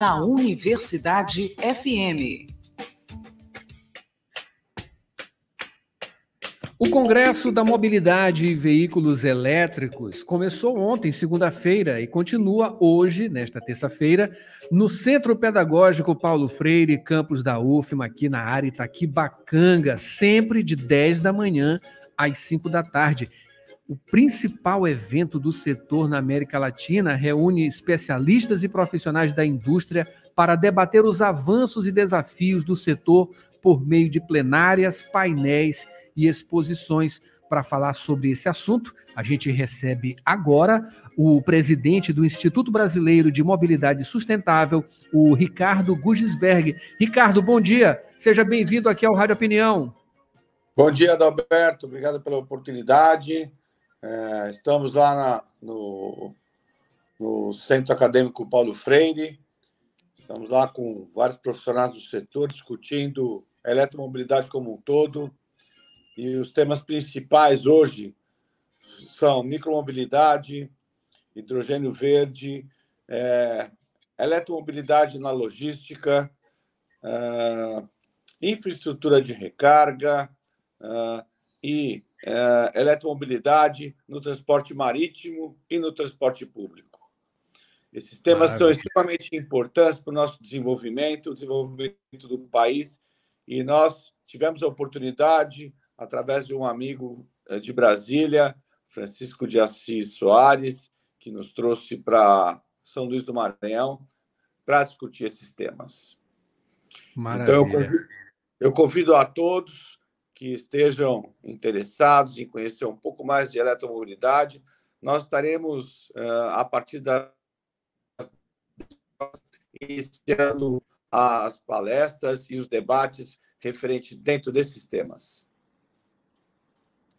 na Universidade FM. O Congresso da Mobilidade e Veículos Elétricos começou ontem, segunda-feira, e continua hoje, nesta terça-feira, no Centro Pedagógico Paulo Freire, campus da UFMA, aqui na área Itaquibacanga, sempre de 10 da manhã às 5 da tarde. O principal evento do setor na América Latina reúne especialistas e profissionais da indústria para debater os avanços e desafios do setor por meio de plenárias, painéis e exposições. Para falar sobre esse assunto, a gente recebe agora o presidente do Instituto Brasileiro de Mobilidade Sustentável, o Ricardo Gugisberg. Ricardo, bom dia. Seja bem-vindo aqui ao Rádio Opinião. Bom dia, Adalberto. Obrigado pela oportunidade. É, estamos lá na, no, no Centro Acadêmico Paulo Freire. Estamos lá com vários profissionais do setor discutindo eletromobilidade como um todo, e os temas principais hoje são micromobilidade, hidrogênio verde, é, eletromobilidade na logística, é, infraestrutura de recarga é, e é, eletromobilidade no transporte marítimo e no transporte público. Esses temas Maravilha. são extremamente importantes para o nosso desenvolvimento, o desenvolvimento do país, e nós tivemos a oportunidade, através de um amigo eh, de Brasília, Francisco de Assis Soares, que nos trouxe para São Luís do Maranhão para discutir esses temas. Maravilha. Então, eu convido, eu convido a todos que estejam interessados em conhecer um pouco mais de eletromobilidade. Nós estaremos, eh, a partir da iniciando as palestras e os debates referentes dentro desses temas.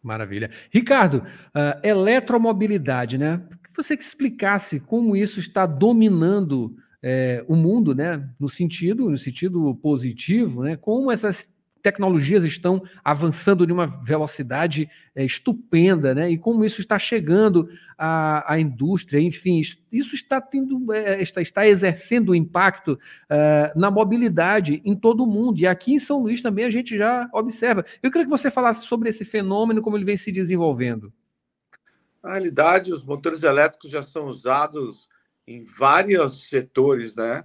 Maravilha. Ricardo, uh, eletromobilidade, né? Você que explicasse como isso está dominando é, o mundo, né? No sentido, no sentido positivo, né? Como essas tecnologias estão avançando de uma velocidade é, estupenda, né? E como isso está chegando à, à indústria, enfim, isso está tendo, é, está, está exercendo impacto é, na mobilidade em todo o mundo. E aqui em São Luís também a gente já observa. Eu queria que você falasse sobre esse fenômeno, como ele vem se desenvolvendo. Na realidade, os motores elétricos já são usados em vários setores, né?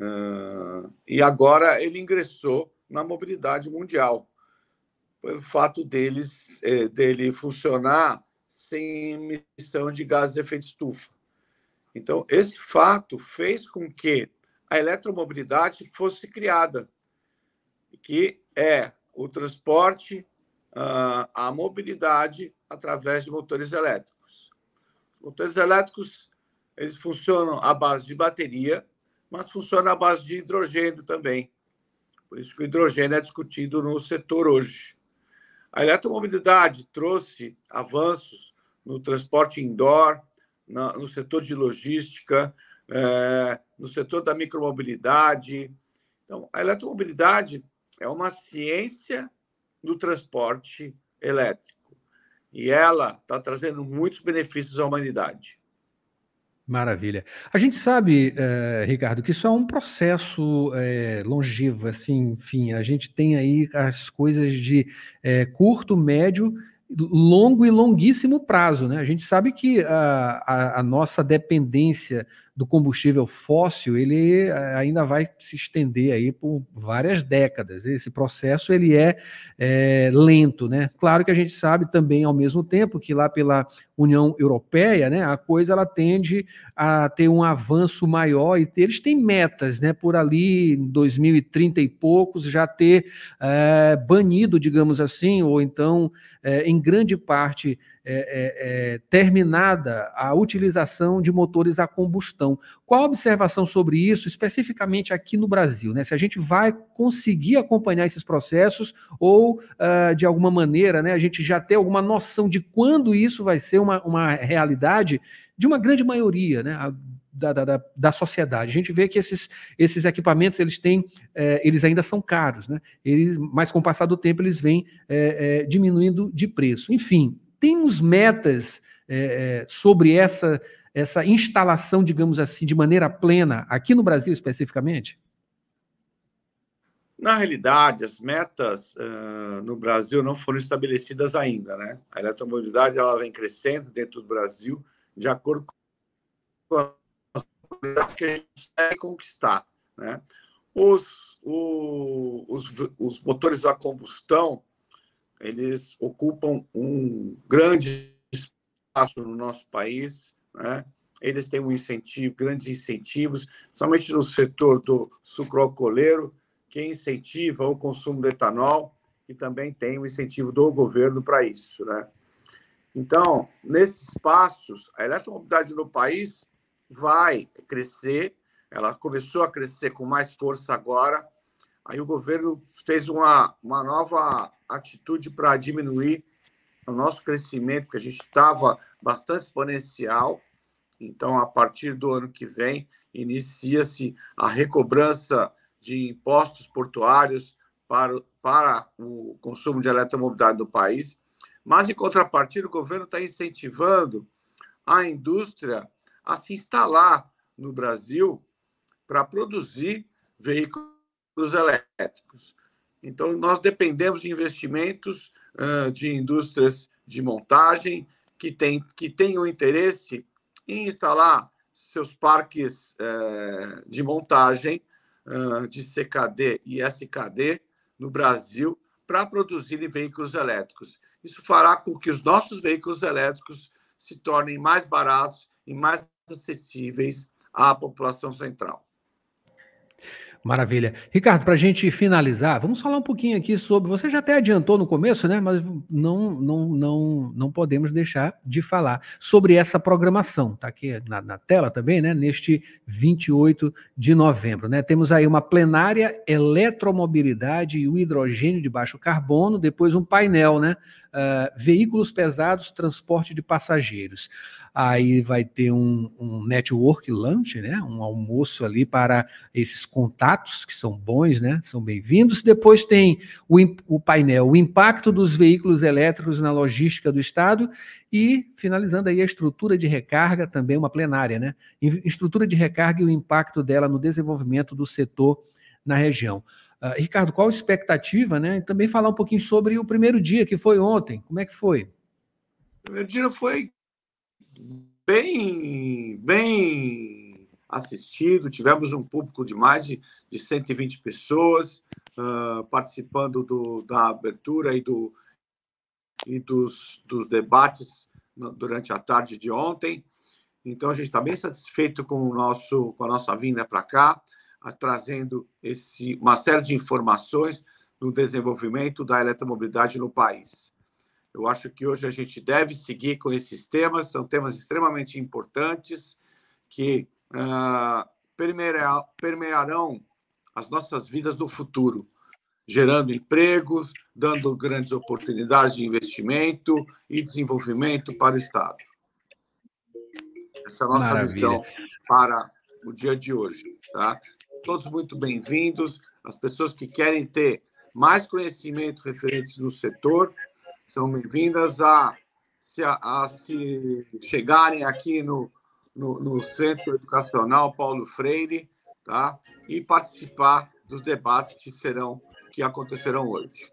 Uh, e agora ele ingressou na mobilidade mundial, pelo fato deles é, dele funcionar sem emissão de gases de efeito estufa. Então, esse fato fez com que a eletromobilidade fosse criada, que é o transporte, ah, a mobilidade através de motores elétricos. Os motores elétricos eles funcionam à base de bateria, mas funcionam à base de hidrogênio também. Por isso que o hidrogênio é discutido no setor hoje. A eletromobilidade trouxe avanços no transporte indoor, no setor de logística, é, no setor da micromobilidade. Então, a eletromobilidade é uma ciência do transporte elétrico e ela está trazendo muitos benefícios à humanidade. Maravilha. A gente sabe, eh, Ricardo, que isso é um processo eh, longevo, assim, enfim, a gente tem aí as coisas de eh, curto, médio, longo e longuíssimo prazo, né? A gente sabe que a, a, a nossa dependência do combustível fóssil, ele eh, ainda vai se estender aí por várias décadas. Esse processo ele é, é, lento, né? Claro que a gente sabe também ao mesmo tempo que lá pela União Europeia, né, a coisa ela tende a ter um avanço maior e eles têm metas, né? Por ali em 2030 e poucos já ter é, banido, digamos assim, ou então é, em grande parte é, é, é, terminada a utilização de motores a combustão. Qual a observação sobre isso, especificamente aqui no Brasil? Né? Se a gente vai conseguir acompanhar esses processos ou, uh, de alguma maneira, né, a gente já tem alguma noção de quando isso vai ser uma, uma realidade de uma grande maioria, né? Da, da, da, sociedade. A gente vê que esses, esses equipamentos eles têm, é, eles ainda são caros, né? Eles, mas com o passar do tempo eles vêm é, é, diminuindo de preço. Enfim, temos metas é, é, sobre essa essa instalação, digamos assim, de maneira plena, aqui no Brasil especificamente? Na realidade, as metas uh, no Brasil não foram estabelecidas ainda, né? A eletromobilidade ela vem crescendo dentro do Brasil de acordo com as oportunidades que a gente consegue conquistar, né? Os, o, os, os motores a combustão, eles ocupam um grande espaço no nosso país, né? Eles têm um incentivo, grandes incentivos, somente no setor do sucroalcooleiro, que incentiva o consumo de etanol e também tem o incentivo do governo para isso, né? Então, nesses passos, a eletromobilidade no país vai crescer, ela começou a crescer com mais força agora, aí o governo fez uma, uma nova atitude para diminuir o nosso crescimento, porque a gente estava bastante exponencial, então, a partir do ano que vem, inicia-se a recobrança de impostos portuários para, para o consumo de eletromobilidade do país, mas, em contrapartida, o governo está incentivando a indústria a se instalar no Brasil para produzir veículos elétricos. Então, nós dependemos de investimentos uh, de indústrias de montagem que, tem, que tenham interesse em instalar seus parques uh, de montagem de CKD e SKD no Brasil para produzirem veículos elétricos. Isso fará com que os nossos veículos elétricos se tornem mais baratos e mais acessíveis à população central. Maravilha. Ricardo, para a gente finalizar, vamos falar um pouquinho aqui sobre. Você já até adiantou no começo, né? Mas não, não, não, não podemos deixar de falar sobre essa programação. Está aqui na, na, tela também, né? Neste 28 de novembro. Né? Temos aí uma plenária eletromobilidade e o hidrogênio de baixo carbono, depois um painel, né? Uh, veículos pesados, transporte de passageiros aí vai ter um, um network lunch, né? Um almoço ali para esses contatos que são bons, né? São bem-vindos. Depois tem o, o painel, o impacto dos veículos elétricos na logística do Estado e finalizando aí a estrutura de recarga, também uma plenária, né? Estrutura de recarga e o impacto dela no desenvolvimento do setor na região. Uh, Ricardo, qual a expectativa, né? E também falar um pouquinho sobre o primeiro dia que foi ontem. Como é que foi? O primeiro dia foi bem, bem assistido. Tivemos um público de mais de, de 120 pessoas uh, participando do, da abertura e, do, e dos, dos debates durante a tarde de ontem. Então, a gente está bem satisfeito com, o nosso, com a nossa vinda para cá, trazendo esse, uma série de informações no desenvolvimento da eletromobilidade no país. Eu acho que hoje a gente deve seguir com esses temas, são temas extremamente importantes que uh, permearão as nossas vidas no futuro, gerando empregos, dando grandes oportunidades de investimento e desenvolvimento para o Estado. Essa é a nossa Maravilha. visão para o dia de hoje. Tá? Todos muito bem-vindos. As pessoas que querem ter mais conhecimento referentes no setor, são bem-vindas a, a, a, se chegarem aqui no, no, no, Centro Educacional Paulo Freire, tá? E participar dos debates que serão que acontecerão hoje.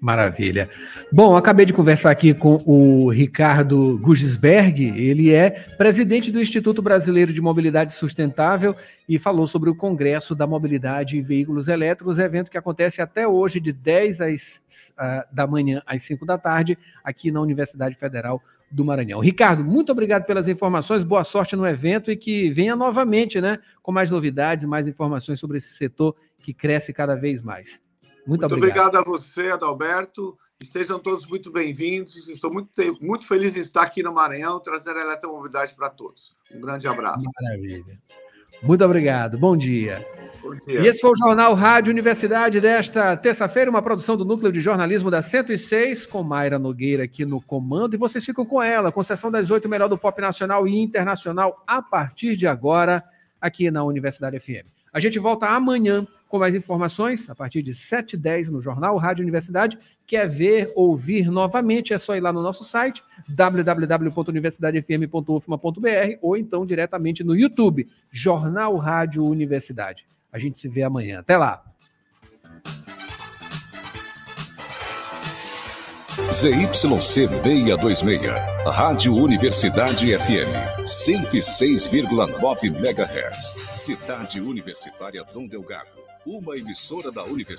Maravilha. Bom, acabei de conversar aqui com o Ricardo Gugisberg, ele é presidente do Instituto Brasileiro de Mobilidade Sustentável e falou sobre o Congresso da Mobilidade e Veículos Elétricos, evento que acontece até hoje, de 10 às, uh, da manhã às 5 da tarde, aqui na Universidade Federal do Maranhão. Ricardo, muito obrigado pelas informações, boa sorte no evento e que venha novamente, né, com mais novidades, mais informações sobre esse setor que cresce cada vez mais. Muito, muito obrigado. obrigado a você, Adalberto. Estejam todos muito bem-vindos. Estou muito, muito feliz em estar aqui no Maranhão, trazendo a eletromobilidade para todos. Um grande abraço. Maravilha. Muito obrigado. Bom dia. E esse foi o Jornal Rádio Universidade desta terça-feira, uma produção do Núcleo de Jornalismo da 106, com Mayra Nogueira aqui no comando. E vocês ficam com ela, com das oito, melhor do pop nacional e internacional, a partir de agora, aqui na Universidade FM. A gente volta amanhã com mais informações, a partir de 7h10 no Jornal Rádio Universidade. Quer ver, ouvir novamente, é só ir lá no nosso site, www.universidadefm.ufma.br ou então diretamente no YouTube, Jornal Rádio Universidade. A gente se vê amanhã. Até lá! ZYC 626, Rádio Universidade FM, 106,9 MHz. Cidade Universitária Dom Delgado, uma emissora da Universidade.